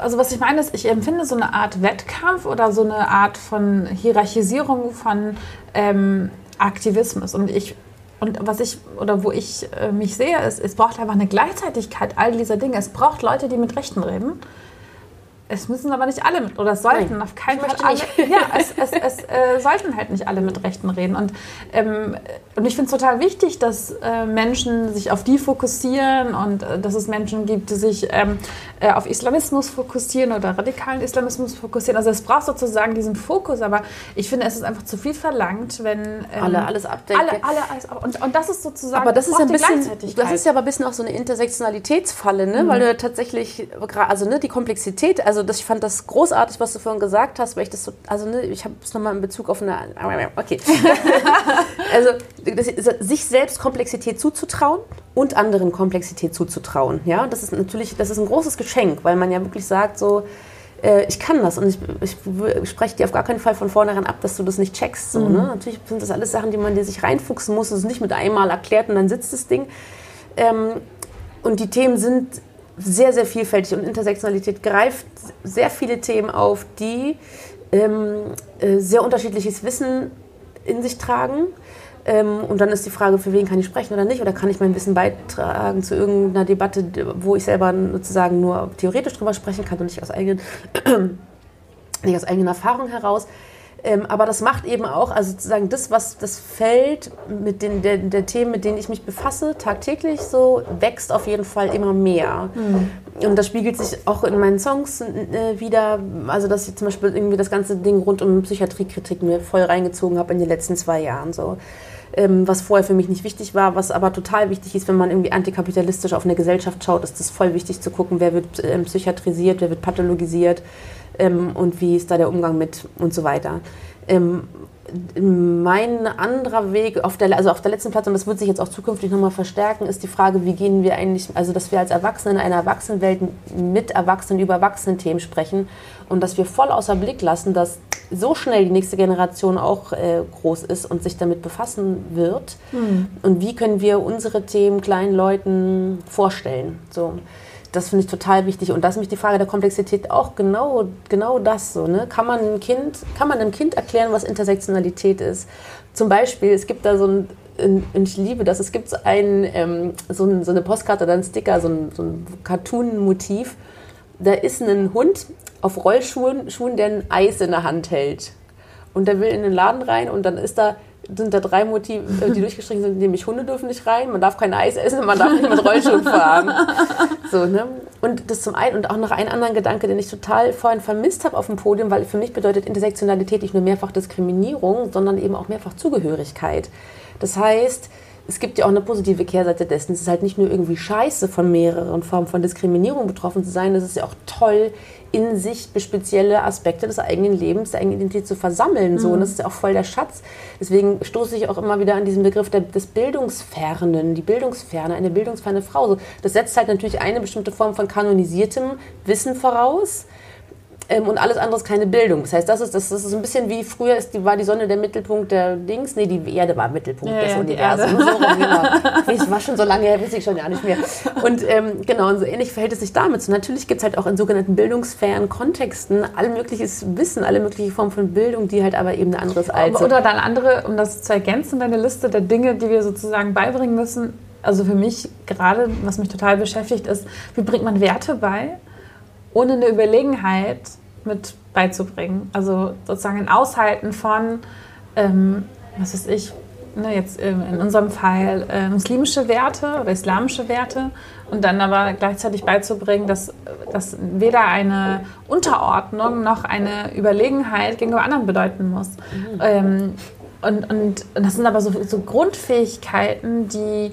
Also was ich meine ist, ich empfinde so eine Art Wettkampf oder so eine Art von Hierarchisierung von ähm, Aktivismus. Und ich und was ich oder wo ich äh, mich sehe, ist, es braucht einfach eine Gleichzeitigkeit all dieser Dinge. Es braucht Leute, die mit Rechten reden. Es müssen aber nicht alle mit, oder es sollten Nein, auf keinen Fall alle. Ja, es, es, es äh, sollten halt nicht alle mit Rechten reden. Und, ähm, und ich finde es total wichtig, dass äh, Menschen sich auf die fokussieren und äh, dass es Menschen gibt, die sich ähm, äh, auf Islamismus fokussieren oder radikalen Islamismus fokussieren. Also es braucht sozusagen diesen Fokus, aber ich finde, es ist einfach zu viel verlangt, wenn ähm, Alle alles abdecken. Alle, alle alles, und, und das ist sozusagen aber das ist ja ein bisschen, das ist ja aber ein bisschen auch so eine Intersektionalitätsfalle, ne? weil du ja tatsächlich, also ne, die Komplexität, also das, ich fand das großartig, was du vorhin gesagt hast, weil ich das so, also ne, ich habe es nochmal in Bezug auf eine, okay, *laughs* also das, sich selbst Komplexität zuzutrauen und anderen Komplexität zuzutrauen, ja, das ist natürlich, das ist ein großes Geschenk, weil man ja wirklich sagt so, äh, ich kann das und ich, ich spreche dir auf gar keinen Fall von vornherein ab, dass du das nicht checkst. So, ne? Natürlich sind das alles Sachen, die man dir sich reinfuchsen muss. Es ist nicht mit einmal erklärt und dann sitzt das Ding. Ähm, und die Themen sind sehr, sehr vielfältig und Intersektionalität greift sehr viele Themen auf, die ähm, äh, sehr unterschiedliches Wissen in sich tragen. Ähm, und dann ist die Frage, für wen kann ich sprechen oder nicht? Oder kann ich mein Wissen beitragen zu irgendeiner Debatte, wo ich selber sozusagen nur theoretisch drüber sprechen kann und nicht aus eigenen, *clears throat* nicht aus eigener Erfahrung heraus? Ähm, aber das macht eben auch, also sozusagen das, was das Feld mit den der, der Themen, mit denen ich mich befasse, tagtäglich so, wächst auf jeden Fall immer mehr. Mhm. Und das spiegelt sich auch in meinen Songs äh, wieder. Also, dass ich zum Beispiel irgendwie das ganze Ding rund um Psychiatriekritik mir voll reingezogen habe in den letzten zwei Jahren. So. Ähm, was vorher für mich nicht wichtig war, was aber total wichtig ist, wenn man irgendwie antikapitalistisch auf eine Gesellschaft schaut, ist das voll wichtig zu gucken, wer wird ähm, psychiatrisiert, wer wird pathologisiert ähm, und wie ist da der Umgang mit und so weiter. Mein anderer Weg auf der, also auf der letzten Plattform, das wird sich jetzt auch zukünftig nochmal verstärken, ist die Frage, wie gehen wir eigentlich, also dass wir als Erwachsene in einer Erwachsenenwelt mit Erwachsenen über Erwachsenen-Themen sprechen und dass wir voll außer Blick lassen, dass so schnell die nächste Generation auch äh, groß ist und sich damit befassen wird. Mhm. Und wie können wir unsere Themen kleinen Leuten vorstellen? So das finde ich total wichtig. Und das ist nämlich die Frage der Komplexität auch genau, genau das so. Ne? Kann, man ein kind, kann man einem Kind erklären, was Intersektionalität ist? Zum Beispiel, es gibt da so ein, und ich liebe das, es gibt so, ein, ähm, so, ein, so eine Postkarte oder ein Sticker, so ein, so ein Cartoon-Motiv. Da ist ein Hund auf Rollschuhen, Schuhen, der ein Eis in der Hand hält. Und der will in den Laden rein und dann ist da sind da drei Motive, äh, die durchgestrichen sind, nämlich Hunde dürfen nicht rein, man darf kein Eis essen, man darf nicht mit Rollschuhen fahren. *laughs* So, ne? Und das zum einen und auch noch einen anderen Gedanke, den ich total vorhin vermisst habe auf dem Podium, weil für mich bedeutet Intersektionalität nicht nur mehrfach Diskriminierung, sondern eben auch mehrfach Zugehörigkeit. Das heißt, es gibt ja auch eine positive Kehrseite dessen. Es ist halt nicht nur irgendwie scheiße, von mehreren Formen von Diskriminierung betroffen zu sein, es ist ja auch toll, in sich spezielle Aspekte des eigenen Lebens, der eigenen Identität zu versammeln. So. Und das ist ja auch voll der Schatz. Deswegen stoße ich auch immer wieder an diesen Begriff der, des Bildungsfernen, die Bildungsferne, eine bildungsferne Frau. So, das setzt halt natürlich eine bestimmte Form von kanonisiertem Wissen voraus ähm, und alles andere ist keine Bildung. Das heißt, das ist, das ist ein bisschen wie früher ist die, war die Sonne der Mittelpunkt der Dings. Nee, die Erde war Mittelpunkt ja, des ja, Universums. So rum, genau. Das war schon so lange her, weiß ich schon ja nicht mehr. Und ähm, genau, und so ähnlich verhält es sich damit. So, natürlich gibt es halt auch in sogenannten bildungsfernen Kontexten all mögliches Wissen, alle mögliche Formen von Bildung, die halt aber eben ein anderes als. Oder dann andere, um das zu ergänzen, deine Liste der Dinge, die wir sozusagen beibringen müssen. Also für mich gerade, was mich total beschäftigt, ist, wie bringt man Werte bei? Ohne eine Überlegenheit mit beizubringen. Also sozusagen ein Aushalten von, ähm, was weiß ich, ne, jetzt in unserem Fall äh, muslimische Werte oder islamische Werte und dann aber gleichzeitig beizubringen, dass, dass weder eine Unterordnung noch eine Überlegenheit gegenüber anderen bedeuten muss. Mhm. Ähm, und, und, und, das sind aber so, so Grundfähigkeiten, die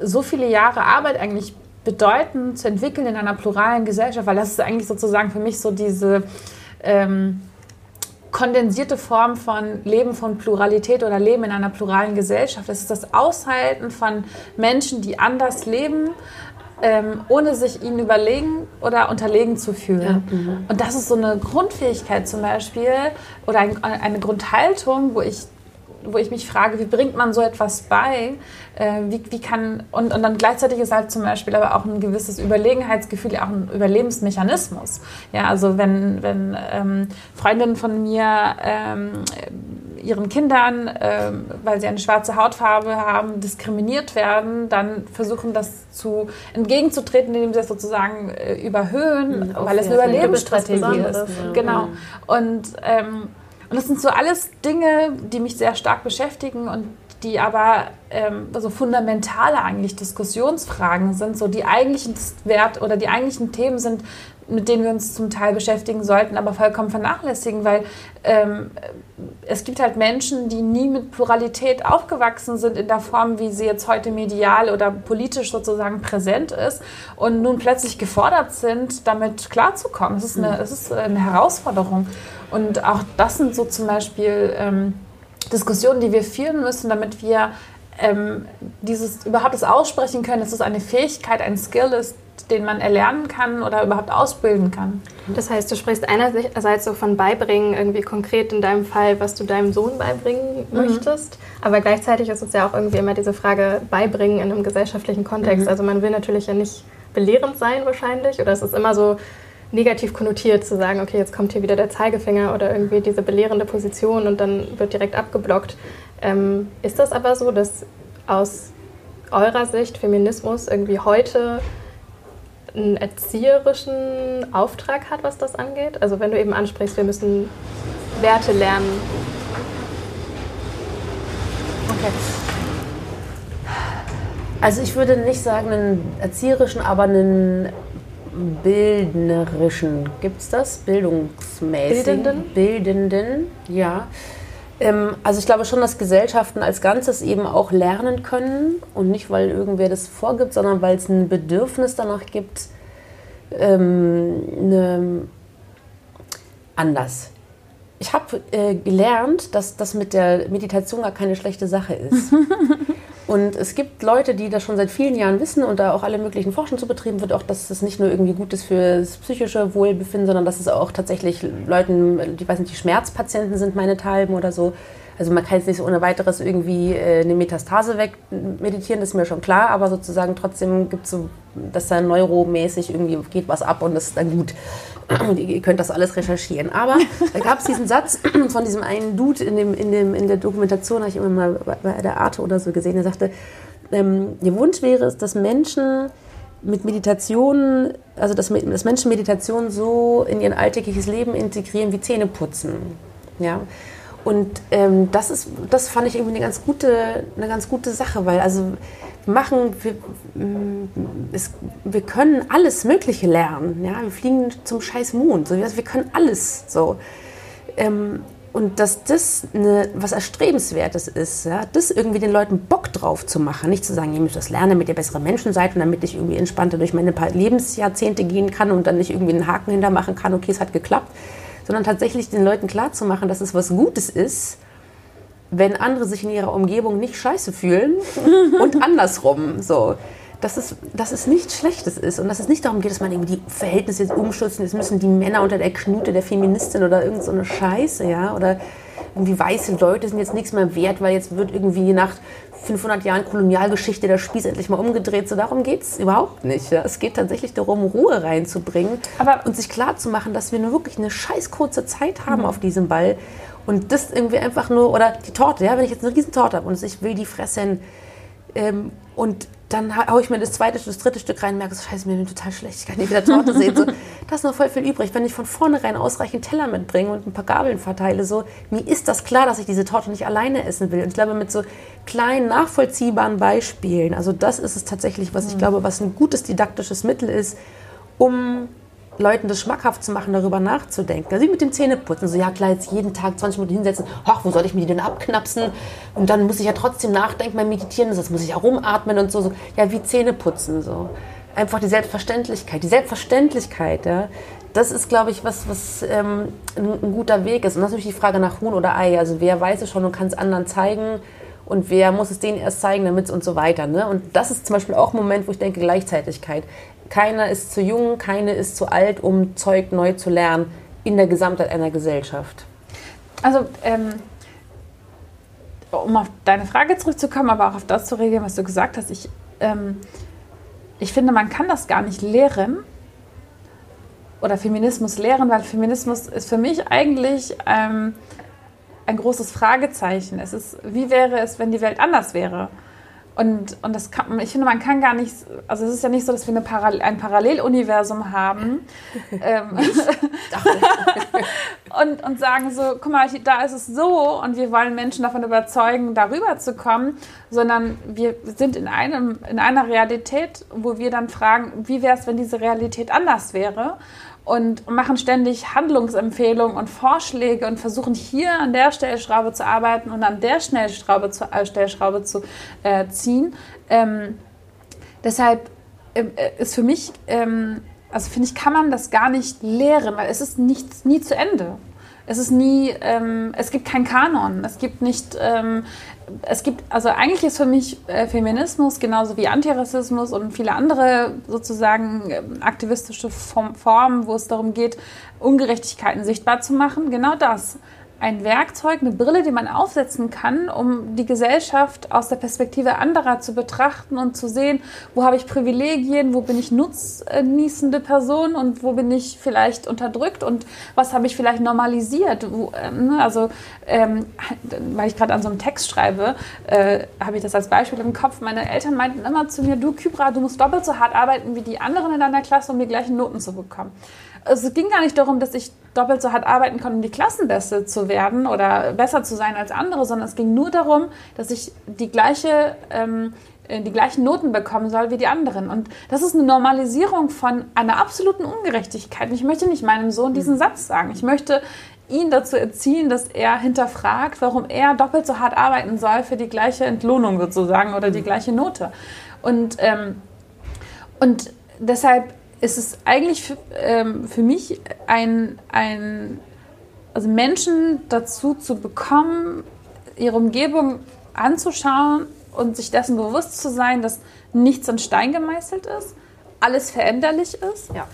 so viele Jahre Arbeit eigentlich bedeuten, zu entwickeln in einer pluralen Gesellschaft, weil das ist eigentlich sozusagen für mich so diese ähm, kondensierte Form von Leben von Pluralität oder Leben in einer pluralen Gesellschaft. Das ist das Aushalten von Menschen, die anders leben, ähm, ohne sich ihnen überlegen oder unterlegen zu fühlen. Ja, mhm. und das ist so eine Grundfähigkeit zum Beispiel oder ein, eine Grundhaltung, wo ich wo ich mich frage, wie bringt man so etwas bei? Äh, wie, wie kann, und, und dann gleichzeitig ist halt zum Beispiel aber auch ein gewisses Überlegenheitsgefühl, auch ein Überlebensmechanismus. Ja, also wenn, wenn ähm, Freundinnen von mir ähm, ihren Kindern, ähm, weil sie eine schwarze Hautfarbe haben, diskriminiert werden, dann versuchen das zu entgegenzutreten, indem sie das sozusagen äh, überhöhen, mhm, weil es eine Überlebensstrategie ist. ist. Genau. Und ähm, und das sind so alles Dinge, die mich sehr stark beschäftigen und die aber ähm, so fundamentale eigentlich Diskussionsfragen sind, so die eigentlichen Wert oder die eigentlichen Themen sind, mit denen wir uns zum Teil beschäftigen sollten, aber vollkommen vernachlässigen, weil ähm, es gibt halt Menschen, die nie mit Pluralität aufgewachsen sind in der Form, wie sie jetzt heute medial oder politisch sozusagen präsent ist und nun plötzlich gefordert sind, damit klarzukommen. Es ist eine, es ist eine Herausforderung. Und auch das sind so zum Beispiel ähm, Diskussionen, die wir führen müssen, damit wir ähm, dieses überhaupt das aussprechen können, dass es eine Fähigkeit, ein Skill ist, den man erlernen kann oder überhaupt ausbilden kann. Das heißt, du sprichst einerseits so von beibringen, irgendwie konkret in deinem Fall, was du deinem Sohn beibringen mhm. möchtest, aber gleichzeitig ist es ja auch irgendwie immer diese Frage beibringen in einem gesellschaftlichen Kontext. Mhm. Also man will natürlich ja nicht belehrend sein wahrscheinlich oder es ist immer so negativ konnotiert zu sagen, okay, jetzt kommt hier wieder der Zeigefinger oder irgendwie diese belehrende Position und dann wird direkt abgeblockt. Ähm, ist das aber so, dass aus eurer Sicht Feminismus irgendwie heute einen erzieherischen Auftrag hat, was das angeht? Also wenn du eben ansprichst, wir müssen Werte lernen, Okay. Also ich würde nicht sagen einen erzieherischen, aber einen bildnerischen. Gibt es das? Bildungsmäßig? Bildenden? Bildenden, ja. Ähm, also ich glaube schon, dass Gesellschaften als Ganzes eben auch lernen können und nicht, weil irgendwer das vorgibt, sondern weil es ein Bedürfnis danach gibt, ähm, eine, anders. Ich habe äh, gelernt, dass das mit der Meditation gar keine schlechte Sache ist. *laughs* Und es gibt Leute, die das schon seit vielen Jahren wissen und da auch alle möglichen Forschungen zu betrieben wird, auch dass es nicht nur irgendwie gut ist für das psychische Wohlbefinden, sondern dass es auch tatsächlich Leuten, die weiß nicht, die Schmerzpatienten sind meinethalben oder so. Also man kann jetzt nicht so ohne weiteres irgendwie äh, eine Metastase wegmeditieren, das ist mir schon klar, aber sozusagen trotzdem gibt es so, dass da neuromäßig irgendwie geht was ab und das ist dann gut. *clears throat* Ihr könnt das alles recherchieren. Aber da gab es diesen Satz *clears throat* von diesem einen Dude in, dem, in, dem, in der Dokumentation, habe ich immer mal bei der Arte oder so gesehen, der sagte, ähm, der Wunsch wäre es, dass Menschen mit Meditation, also dass, dass Menschen Meditation so in ihr alltägliches Leben integrieren wie Zähneputzen. Ja? Und ähm, das, ist, das fand ich irgendwie eine ganz gute, eine ganz gute Sache, weil also machen, wir, mm, es, wir können alles Mögliche lernen. Ja? Wir fliegen zum scheiß Mond. So, wir können alles. So. Ähm, und dass das eine, was Erstrebenswertes ist, ja? das irgendwie den Leuten Bock drauf zu machen. Nicht zu sagen, ihr müsst das lernen, damit ihr bessere Menschen seid und damit ich irgendwie entspannter durch meine paar Lebensjahrzehnte gehen kann und dann nicht irgendwie einen Haken hintermachen kann, okay, es hat geklappt. Sondern tatsächlich den Leuten klarzumachen, dass es was Gutes ist, wenn andere sich in ihrer Umgebung nicht scheiße fühlen *laughs* und andersrum. So. Dass es, dass es nichts Schlechtes ist und dass es nicht darum geht, dass man irgendwie die Verhältnisse jetzt umschützen, jetzt müssen die Männer unter der Knute der Feministin oder irgend so eine Scheiße, ja, oder irgendwie weiße Leute sind jetzt nichts mehr wert, weil jetzt wird irgendwie nach 500 Jahren Kolonialgeschichte der Spieß endlich mal umgedreht. So darum geht es überhaupt nicht. Ja. Es geht tatsächlich darum, Ruhe reinzubringen Aber und sich klarzumachen, dass wir nur wirklich eine scheiß kurze Zeit haben mhm. auf diesem Ball und das irgendwie einfach nur, oder die Torte, ja, wenn ich jetzt eine riesen Torte habe und ich will die fressen ähm, und dann haue ich mir das zweite, das dritte Stück rein und merke, so, scheiße, mir wird total schlecht, ich kann nicht wieder Torte sehen. So, *laughs* da ist noch voll viel übrig. Wenn ich von vornherein ausreichend Teller mitbringe und ein paar Gabeln verteile, so, mir ist das klar, dass ich diese Torte nicht alleine essen will. Und ich glaube, mit so kleinen, nachvollziehbaren Beispielen, also das ist es tatsächlich, was ich mhm. glaube, was ein gutes didaktisches Mittel ist, um Leuten das schmackhaft zu machen, darüber nachzudenken. Also wie mit dem Zähneputzen. So, ja klar, jetzt jeden Tag 20 Minuten hinsetzen. Ach, wo soll ich mir die denn abknapsen? Und dann muss ich ja trotzdem nachdenken beim Meditieren. Das muss ich ja rumatmen und so. so. Ja, wie Zähneputzen. So. Einfach die Selbstverständlichkeit. Die Selbstverständlichkeit, ja. Das ist, glaube ich, was, was ähm, ein, ein, guter Weg ist. Und das ist natürlich die Frage nach Huhn oder Ei. Also wer weiß es schon und kann es anderen zeigen und wer muss es denen erst zeigen, damit es und so weiter. Ne? Und das ist zum Beispiel auch ein Moment, wo ich denke, Gleichzeitigkeit. Keiner ist zu jung, keine ist zu alt, um Zeug neu zu lernen in der Gesamtheit einer Gesellschaft. Also, ähm, um auf deine Frage zurückzukommen, aber auch auf das zu regeln, was du gesagt hast, ich, ähm, ich finde, man kann das gar nicht lehren oder Feminismus lehren, weil Feminismus ist für mich eigentlich ähm, ein großes Fragezeichen. Es ist, wie wäre es, wenn die Welt anders wäre? Und, und das kann, ich finde, man kann gar nicht, also es ist ja nicht so, dass wir eine Paral ein Paralleluniversum haben *laughs* ähm, *laughs* und, und sagen so, guck mal, da ist es so und wir wollen Menschen davon überzeugen, darüber zu kommen, sondern wir sind in, einem, in einer Realität, wo wir dann fragen, wie wäre es, wenn diese Realität anders wäre? Und machen ständig Handlungsempfehlungen und Vorschläge und versuchen hier an der Stellschraube zu arbeiten und an der Schnellschraube zu, äh, Stellschraube zu äh, ziehen. Ähm, deshalb ähm, äh, ist für mich, ähm, also finde ich, kann man das gar nicht lehren, weil es ist nicht, nie zu Ende. Es ist nie, ähm, es gibt keinen Kanon, es gibt nicht, ähm, es gibt, also eigentlich ist für mich äh, Feminismus genauso wie Antirassismus und viele andere sozusagen äh, aktivistische Formen, wo es darum geht, Ungerechtigkeiten sichtbar zu machen, genau das ein Werkzeug, eine Brille, die man aufsetzen kann, um die Gesellschaft aus der Perspektive anderer zu betrachten und zu sehen, wo habe ich Privilegien, wo bin ich nutznießende Person und wo bin ich vielleicht unterdrückt und was habe ich vielleicht normalisiert. Äh, ne, also, ähm, weil ich gerade an so einem Text schreibe, äh, habe ich das als Beispiel im Kopf. Meine Eltern meinten immer zu mir, du Kybra, du musst doppelt so hart arbeiten wie die anderen in deiner Klasse, um die gleichen Noten zu bekommen. Also es ging gar nicht darum, dass ich doppelt so hart arbeiten konnte, um die Klassenbeste zu werden oder besser zu sein als andere, sondern es ging nur darum, dass ich die gleiche ähm, äh, die gleichen Noten bekommen soll wie die anderen. Und das ist eine Normalisierung von einer absoluten Ungerechtigkeit. Und ich möchte nicht meinem Sohn diesen Satz sagen. Ich möchte ihn dazu erziehen, dass er hinterfragt, warum er doppelt so hart arbeiten soll für die gleiche Entlohnung sozusagen oder die gleiche Note. Und, ähm, und deshalb ist es eigentlich für, ähm, für mich ein, ein, also Menschen dazu zu bekommen, ihre Umgebung anzuschauen und sich dessen bewusst zu sein, dass nichts in Stein gemeißelt ist, alles veränderlich ist Ja.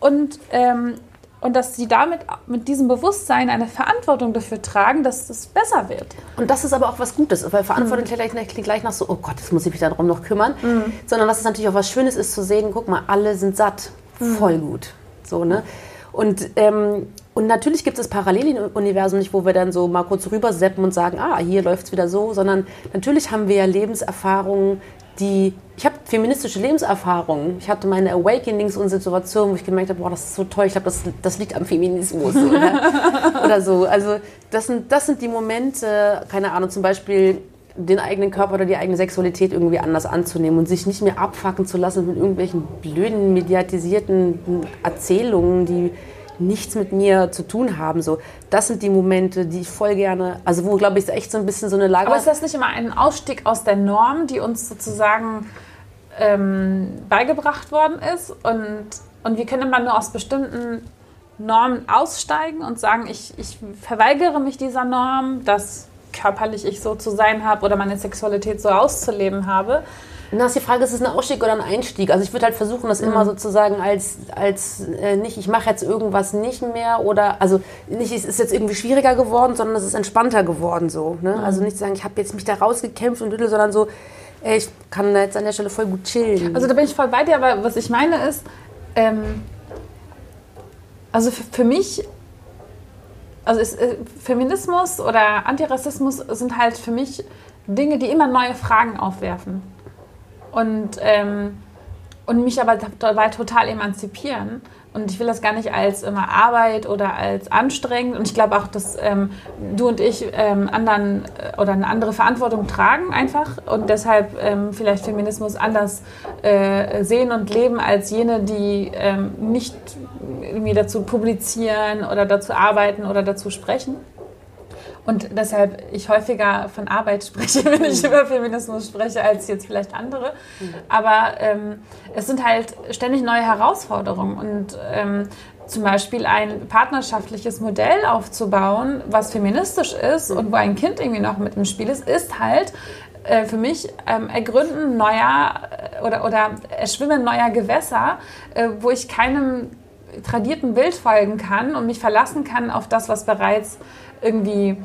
und, ähm, und dass sie damit mit diesem Bewusstsein eine Verantwortung dafür tragen, dass es besser wird. Und das ist aber auch was Gutes, weil Verantwortung klingt gleich, klingt gleich nach so, oh Gott, jetzt muss ich mich darum noch kümmern. Sondern dass es natürlich auch was Schönes ist zu sehen, guck mal, alle sind satt. Voll gut. So, ne? Und, ähm, und natürlich gibt es Paralleluniversen nicht, wo wir dann so mal kurz rüberseppen und sagen, ah, hier läuft es wieder so, sondern natürlich haben wir ja Lebenserfahrungen, die, ich habe feministische Lebenserfahrungen. Ich hatte meine Awakenings und Situationen, wo ich gemerkt habe, boah, das ist so toll, ich glaube, das, das liegt am Feminismus oder, *laughs* oder so. Also das sind, das sind die Momente, keine Ahnung, zum Beispiel den eigenen Körper oder die eigene Sexualität irgendwie anders anzunehmen und sich nicht mehr abfacken zu lassen mit irgendwelchen blöden, mediatisierten Erzählungen, die nichts mit mir zu tun haben. So, das sind die Momente, die ich voll gerne, also wo, glaube ich, echt so ein bisschen so eine Lage... Aber ist das nicht immer ein Ausstieg aus der Norm, die uns sozusagen ähm, beigebracht worden ist? Und, und wir können immer nur aus bestimmten Normen aussteigen und sagen, ich, ich verweigere mich dieser Norm, dass körperlich ich so zu sein habe oder meine Sexualität so auszuleben habe. Na, ist die Frage, ist es ein Ausstieg oder ein Einstieg? Also ich würde halt versuchen, das immer sozusagen als, als äh, nicht, ich mache jetzt irgendwas nicht mehr oder, also nicht, es ist jetzt irgendwie schwieriger geworden, sondern es ist entspannter geworden so. Ne? Also nicht sagen, ich habe jetzt mich da rausgekämpft und düdel, sondern so, ey, ich kann da jetzt an der Stelle voll gut chillen. Also da bin ich voll bei dir, aber was ich meine ist, ähm, also für, für mich, also ist, äh, Feminismus oder Antirassismus sind halt für mich Dinge, die immer neue Fragen aufwerfen und, ähm, und mich aber dabei total emanzipieren. Und ich will das gar nicht als immer Arbeit oder als anstrengend. Und ich glaube auch, dass ähm, du und ich ähm, anderen äh, oder eine andere Verantwortung tragen einfach und deshalb ähm, vielleicht Feminismus anders äh, sehen und leben als jene, die ähm, nicht irgendwie dazu publizieren oder dazu arbeiten oder dazu sprechen. Und deshalb ich häufiger von Arbeit spreche, *laughs* wenn ich über Feminismus spreche, als jetzt vielleicht andere. Aber ähm, es sind halt ständig neue Herausforderungen. Und ähm, zum Beispiel ein partnerschaftliches Modell aufzubauen, was feministisch ist und wo ein Kind irgendwie noch mit im Spiel ist, ist halt äh, für mich ähm, Ergründen neuer äh, oder, oder Erschwimmen neuer Gewässer, äh, wo ich keinem tradierten Bild folgen kann und mich verlassen kann auf das, was bereits irgendwie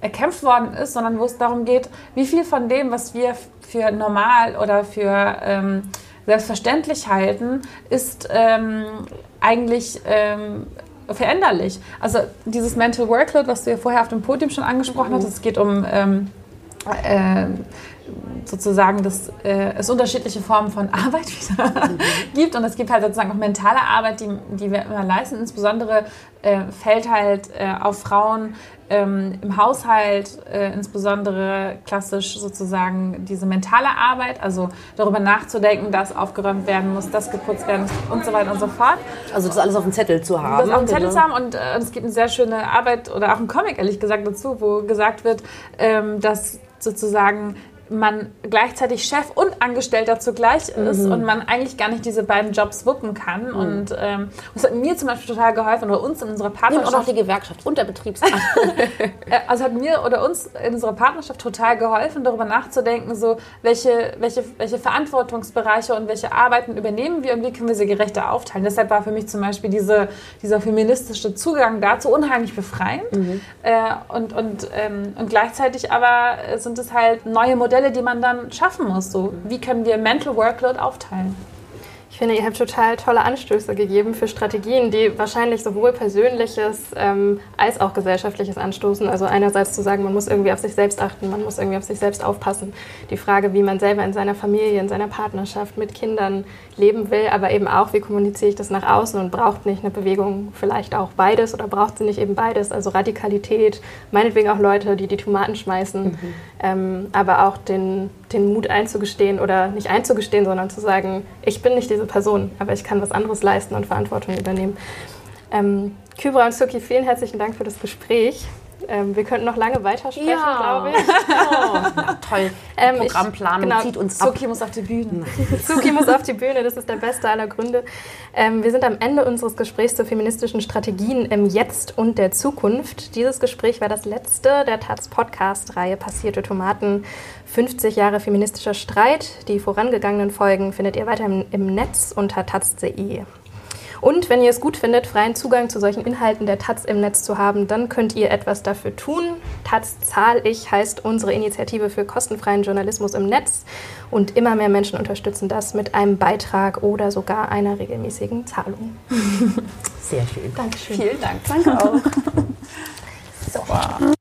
erkämpft worden ist, sondern wo es darum geht, wie viel von dem, was wir für normal oder für ähm, selbstverständlich halten, ist ähm, eigentlich ähm, veränderlich. Also dieses Mental Workload, was du ja vorher auf dem Podium schon angesprochen hast, es geht um ähm, äh, sozusagen, dass äh, es unterschiedliche Formen von *laughs* Arbeit wieder gibt und es gibt halt sozusagen auch mentale Arbeit, die, die wir immer leisten. Insbesondere äh, fällt halt äh, auf Frauen ähm, im Haushalt, äh, insbesondere klassisch sozusagen diese mentale Arbeit, also darüber nachzudenken, dass aufgeräumt werden muss, dass geputzt werden muss und so weiter und so fort. also das alles auf dem Zettel zu haben. Das auf dem Zettel Genau. zu haben und äh, es gibt eine sehr schöne Arbeit oder auch ein Comic, ehrlich gesagt, dazu, wo gesagt wird, ähm, dass sozusagen man gleichzeitig Chef und Angestellter zugleich ist Mhm. und man eigentlich gar nicht diese beiden Jobs wuppen kann. Und ähm, das hat mir zum Beispiel total geholfen oder uns in unserer Nimm auch noch Partnerschaft. die Gewerkschaft und der Betriebsrat. *laughs* *laughs* Äh, Also hat mir oder uns in unserer Partnerschaft total geholfen, darüber nachzudenken, so welche, welche, welche Verantwortungsbereiche und welche Arbeiten übernehmen wir und wie können wir sie gerechter aufteilen. Deshalb war für mich zum Beispiel diese, dieser feministische Zugang dazu unheimlich befreiend. Äh, und, und, ähm, und gleichzeitig aber sind es halt neue Modelle, die man dann schaffen muss. So, wie können wir Mental Workload aufteilen? Ich finde, ihr habt total tolle Anstöße gegeben für Strategien, die wahrscheinlich sowohl persönliches ähm, als auch gesellschaftliches anstoßen. Also einerseits zu sagen, man muss irgendwie auf sich selbst achten, man muss irgendwie auf sich selbst aufpassen. Die Frage, wie man selber in seiner Familie, in seiner Partnerschaft mit Kindern leben will, aber eben auch, wie kommuniziere ich das nach außen und braucht nicht eine Bewegung vielleicht auch beides oder braucht sie nicht eben beides? Also Radikalität, meinetwegen auch Leute, die die Tomaten schmeißen, mhm. Ähm, aber auch den, den Mut einzugestehen oder nicht einzugestehen, sondern zu sagen, ich bin nicht diese Person, aber ich kann was anderes leisten und Verantwortung übernehmen. Ähm, Kybra und Suki, vielen herzlichen Dank für das Gespräch. Ähm, wir könnten noch lange weitersprechen, ja. glaube ich. Oh, toll. Ähm, Programmplanung genau, zieht uns ab. Suki muss auf die Bühne. *laughs* Suki muss auf die Bühne, das ist der beste aller Gründe. Ähm, wir sind am Ende unseres Gesprächs zu feministischen Strategien im Jetzt und der Zukunft. Dieses Gespräch war das letzte der Taz Podcast-Reihe Passierte Tomaten. 50 Jahre feministischer Streit. Die vorangegangenen Folgen findet ihr weiter im, im Netz unter taz.de. Und wenn ihr es gut findet, freien Zugang zu solchen Inhalten der Taz im Netz zu haben, dann könnt ihr etwas dafür tun. Taz zahl ich heißt unsere Initiative für kostenfreien Journalismus im Netz. Und immer mehr Menschen unterstützen das mit einem Beitrag oder sogar einer regelmäßigen Zahlung. Sehr schön. Dankeschön. Vielen Dank. Danke auch. *laughs* so.